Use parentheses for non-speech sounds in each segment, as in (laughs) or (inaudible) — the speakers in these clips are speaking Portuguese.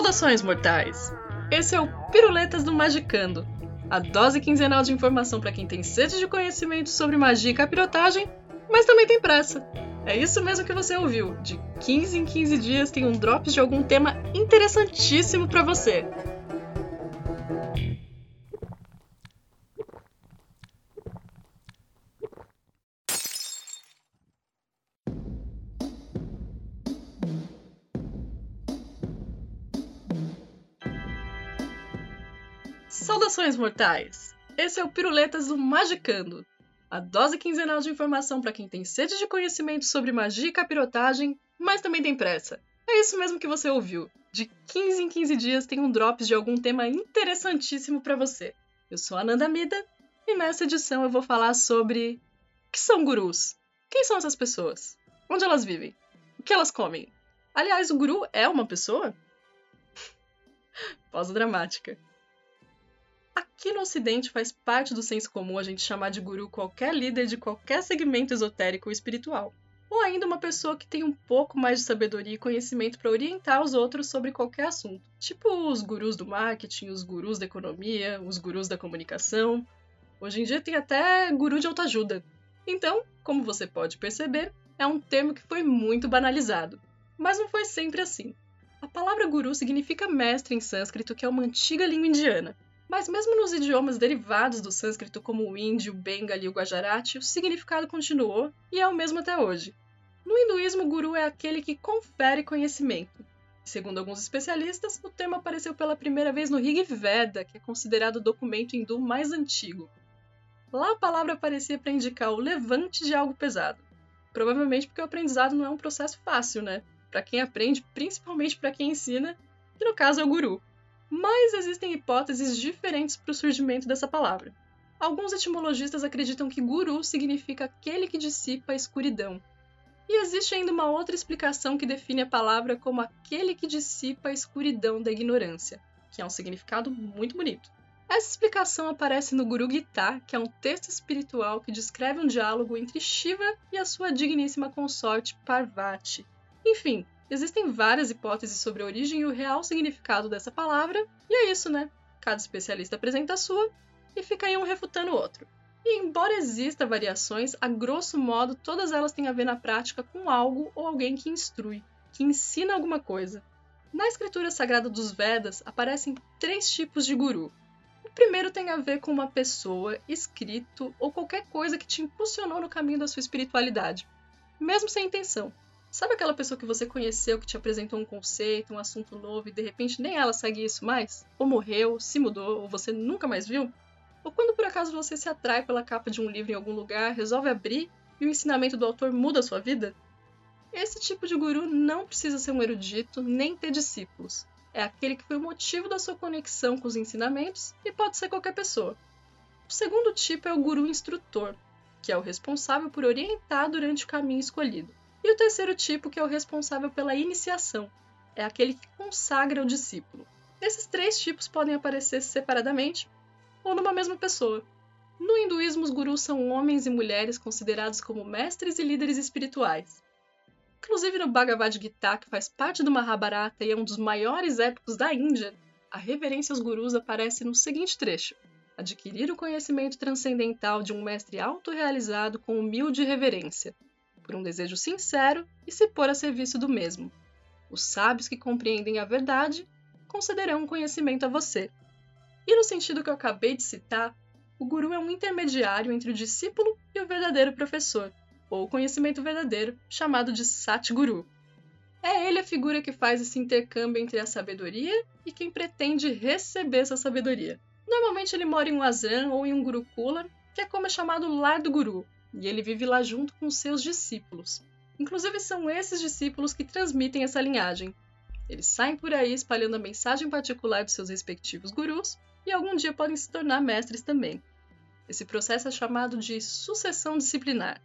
Saudações, mortais! Esse é o Piruletas do Magicando, a dose quinzenal de informação para quem tem sede de conhecimento sobre magia e capirotagem, mas também tem pressa. É isso mesmo que você ouviu. De 15 em 15 dias tem um drops de algum tema interessantíssimo para você. Saudações, mortais! Esse é o Piruletas do Magicando, a dose quinzenal de informação para quem tem sede de conhecimento sobre magia e capirotagem, mas também tem pressa. É isso mesmo que você ouviu. De 15 em 15 dias tem um drops de algum tema interessantíssimo para você. Eu sou a Nanda Mida e nessa edição eu vou falar sobre o que são gurus? Quem são essas pessoas? Onde elas vivem? O que elas comem? Aliás, o guru é uma pessoa? (laughs) Pausa dramática. Aqui no Ocidente faz parte do senso comum a gente chamar de guru qualquer líder de qualquer segmento esotérico ou espiritual, ou ainda uma pessoa que tem um pouco mais de sabedoria e conhecimento para orientar os outros sobre qualquer assunto, tipo os gurus do marketing, os gurus da economia, os gurus da comunicação. Hoje em dia tem até guru de autoajuda. Então, como você pode perceber, é um termo que foi muito banalizado, mas não foi sempre assim. A palavra guru significa mestre em sânscrito, que é uma antiga língua indiana, mas mesmo nos idiomas derivados do sânscrito, como o índio, o bengali e o gujarati, o significado continuou e é o mesmo até hoje. No hinduísmo, guru é aquele que confere conhecimento. Segundo alguns especialistas, o termo apareceu pela primeira vez no Rig Veda, que é considerado o documento hindu mais antigo. Lá a palavra aparecia para indicar o levante de algo pesado. Provavelmente porque o aprendizado não é um processo fácil, né? Para quem aprende, principalmente para quem ensina, que no caso é o guru mas existem hipóteses diferentes para o surgimento dessa palavra. Alguns etimologistas acreditam que guru significa aquele que dissipa a escuridão. E existe ainda uma outra explicação que define a palavra como aquele que dissipa a escuridão da ignorância, que é um significado muito bonito. Essa explicação aparece no Guru Gita, que é um texto espiritual que descreve um diálogo entre Shiva e a sua digníssima consorte Parvati. Enfim, Existem várias hipóteses sobre a origem e o real significado dessa palavra, e é isso, né? Cada especialista apresenta a sua e fica aí um refutando o outro. E embora exista variações, a grosso modo todas elas têm a ver na prática com algo ou alguém que instrui, que ensina alguma coisa. Na escritura sagrada dos Vedas aparecem três tipos de guru. O primeiro tem a ver com uma pessoa, escrito ou qualquer coisa que te impulsionou no caminho da sua espiritualidade, mesmo sem intenção. Sabe aquela pessoa que você conheceu que te apresentou um conceito, um assunto novo e de repente nem ela segue isso mais? Ou morreu, se mudou, ou você nunca mais viu? Ou quando por acaso você se atrai pela capa de um livro em algum lugar, resolve abrir e o ensinamento do autor muda a sua vida? Esse tipo de guru não precisa ser um erudito nem ter discípulos. É aquele que foi o motivo da sua conexão com os ensinamentos e pode ser qualquer pessoa. O segundo tipo é o guru instrutor, que é o responsável por orientar durante o caminho escolhido. E o terceiro tipo, que é o responsável pela iniciação, é aquele que consagra o discípulo. Esses três tipos podem aparecer separadamente ou numa mesma pessoa. No hinduísmo, os gurus são homens e mulheres considerados como mestres e líderes espirituais. Inclusive no Bhagavad Gita, que faz parte do Mahabharata e é um dos maiores épicos da Índia, a reverência aos gurus aparece no seguinte trecho: adquirir o conhecimento transcendental de um mestre autorrealizado com humilde reverência, por um desejo sincero e se pôr a serviço do mesmo. Os sábios que compreendem a verdade concederão um conhecimento a você. E no sentido que eu acabei de citar, o guru é um intermediário entre o discípulo e o verdadeiro professor, ou conhecimento verdadeiro, chamado de Satguru. É ele a figura que faz esse intercâmbio entre a sabedoria e quem pretende receber essa sabedoria. Normalmente ele mora em um asram ou em um gurukula, que é como é chamado lar do guru, e ele vive lá junto com seus discípulos. Inclusive, são esses discípulos que transmitem essa linhagem. Eles saem por aí espalhando a mensagem particular de seus respectivos gurus e algum dia podem se tornar mestres também. Esse processo é chamado de sucessão disciplinar.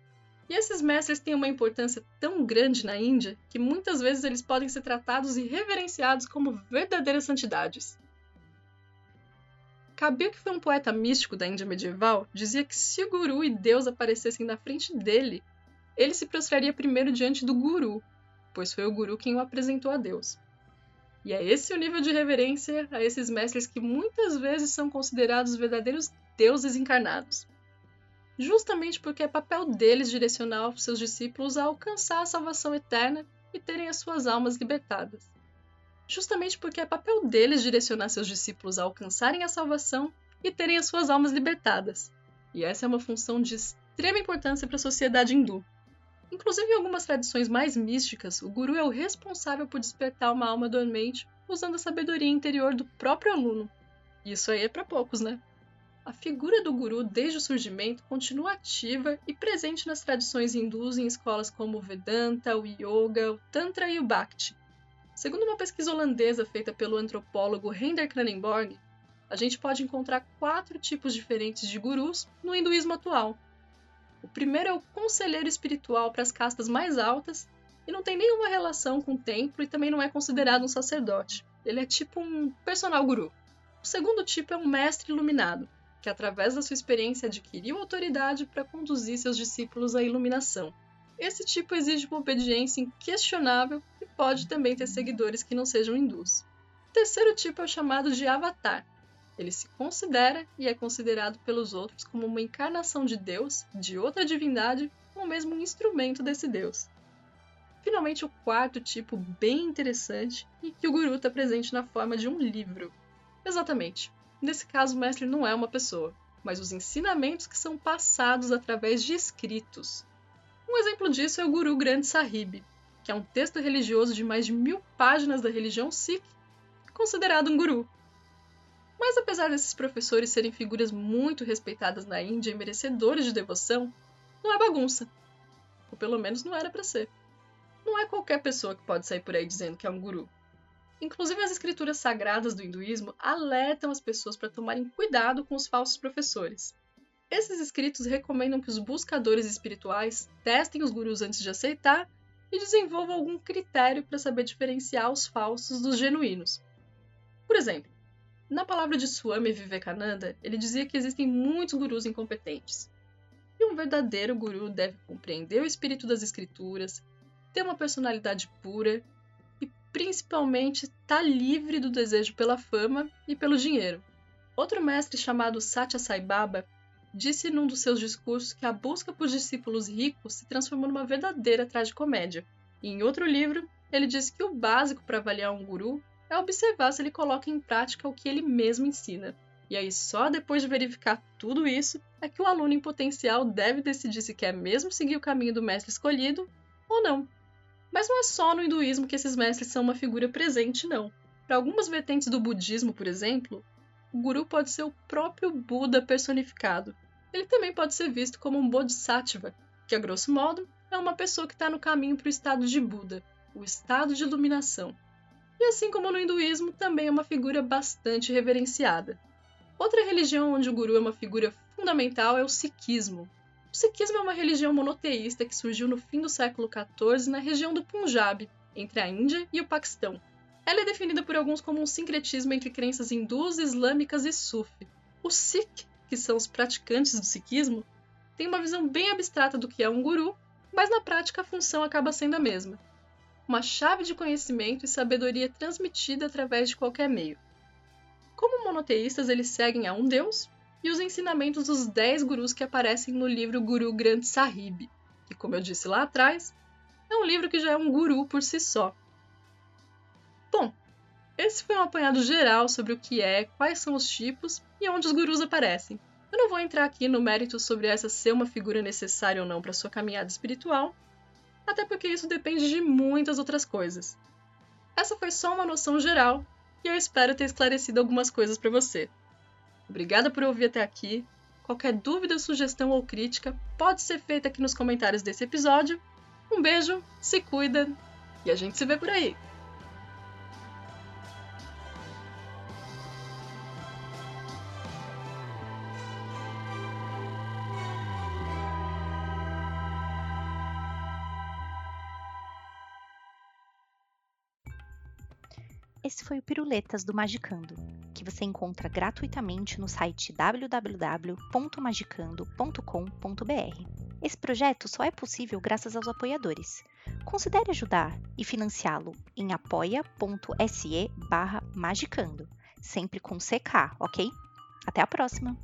E esses mestres têm uma importância tão grande na Índia que muitas vezes eles podem ser tratados e reverenciados como verdadeiras santidades. Kabir, que foi um poeta místico da Índia medieval, dizia que se o guru e Deus aparecessem na frente dele, ele se prostraria primeiro diante do guru, pois foi o guru quem o apresentou a Deus. E é esse o nível de reverência a esses mestres que muitas vezes são considerados verdadeiros deuses encarnados. Justamente porque é papel deles direcionar os seus discípulos a alcançar a salvação eterna e terem as suas almas libertadas. Justamente porque é papel deles direcionar seus discípulos a alcançarem a salvação e terem as suas almas libertadas. E essa é uma função de extrema importância para a sociedade hindu. Inclusive, em algumas tradições mais místicas, o guru é o responsável por despertar uma alma dormente usando a sabedoria interior do próprio aluno. Isso aí é para poucos, né? A figura do guru, desde o surgimento, continua ativa e presente nas tradições hindus em escolas como o Vedanta, o Yoga, o Tantra e o Bhakti. Segundo uma pesquisa holandesa feita pelo antropólogo Render Kranenborg, a gente pode encontrar quatro tipos diferentes de gurus no hinduísmo atual, o primeiro é o conselheiro espiritual para as castas mais altas e não tem nenhuma relação com o templo e também não é considerado um sacerdote. Ele é tipo um personal guru. O segundo tipo é um mestre iluminado, que através da sua experiência adquiriu autoridade para conduzir seus discípulos à iluminação. Esse tipo exige uma obediência inquestionável pode também ter seguidores que não sejam hindus. O terceiro tipo é o chamado de avatar, ele se considera e é considerado pelos outros como uma encarnação de Deus, de outra divindade, ou mesmo um instrumento desse Deus. Finalmente, o quarto tipo, bem interessante, e que o guru está presente na forma de um livro. Exatamente. Nesse caso, o mestre não é uma pessoa, mas os ensinamentos que são passados através de escritos. Um exemplo disso é o Guru Granth Sahib, que é um texto religioso de mais de mil páginas da religião Sikh, considerado um guru. Mas apesar desses professores serem figuras muito respeitadas na Índia e merecedores de devoção, não é bagunça. Ou pelo menos não era para ser. Não é qualquer pessoa que pode sair por aí dizendo que é um guru. Inclusive, as escrituras sagradas do hinduísmo alertam as pessoas para tomarem cuidado com os falsos professores. Esses escritos recomendam que os buscadores espirituais testem os gurus antes de aceitar e desenvolvam algum critério para saber diferenciar os falsos dos genuínos. Por exemplo, na palavra de Swami Vivekananda, ele dizia que existem muitos gurus incompetentes. E um verdadeiro guru deve compreender o espírito das escrituras, ter uma personalidade pura e, principalmente, estar tá livre do desejo pela fama e pelo dinheiro. Outro mestre chamado Satya Sai Baba disse num dos seus discursos que a busca por discípulos ricos se transformou numa verdadeira tragicomédia. E em outro livro, ele disse que o básico para avaliar um guru é observar se ele coloca em prática o que ele mesmo ensina. E aí, só depois de verificar tudo isso, é que o aluno em potencial deve decidir se quer mesmo seguir o caminho do mestre escolhido ou não. Mas não é só no hinduísmo que esses mestres são uma figura presente, não. Para algumas vertentes do budismo, por exemplo, o guru pode ser o próprio Buda personificado. Ele também pode ser visto como um bodhisattva, que, a grosso modo, é uma pessoa que está no caminho para o estado de Buda, o estado de iluminação. E assim como no hinduísmo, também é uma figura bastante reverenciada. Outra religião onde o guru é uma figura fundamental é o sikhismo. O sikhismo é uma religião monoteísta que surgiu no fim do século XIV na região do Punjab, entre a Índia e o Paquistão. Ela é definida por alguns como um sincretismo entre crenças hindus, islâmicas e sufi. Os Sikh, que são os praticantes do sikhismo, têm uma visão bem abstrata do que é um guru, mas na prática a função acaba sendo a mesma uma chave de conhecimento e sabedoria transmitida através de qualquer meio. Como monoteístas, eles seguem a um Deus e os ensinamentos dos dez gurus que aparecem no livro Guru Granth Sahib, que, como eu disse lá atrás, é um livro que já é um guru por si só. Bom, esse foi um apanhado geral sobre o que é, quais são os tipos e onde os gurus aparecem. Eu não vou entrar aqui no mérito sobre essa ser uma figura necessária ou não para sua caminhada espiritual, até porque isso depende de muitas outras coisas. Essa foi só uma noção geral e eu espero ter esclarecido algumas coisas para você. Obrigada por ouvir até aqui. Qualquer dúvida, sugestão ou crítica pode ser feita aqui nos comentários desse episódio. Um beijo, se cuida e a gente se vê por aí! Esse foi o Piruletas do Magicando, que você encontra gratuitamente no site www.magicando.com.br. Esse projeto só é possível graças aos apoiadores. Considere ajudar e financiá-lo em apoia.se magicando, sempre com CK, ok? Até a próxima!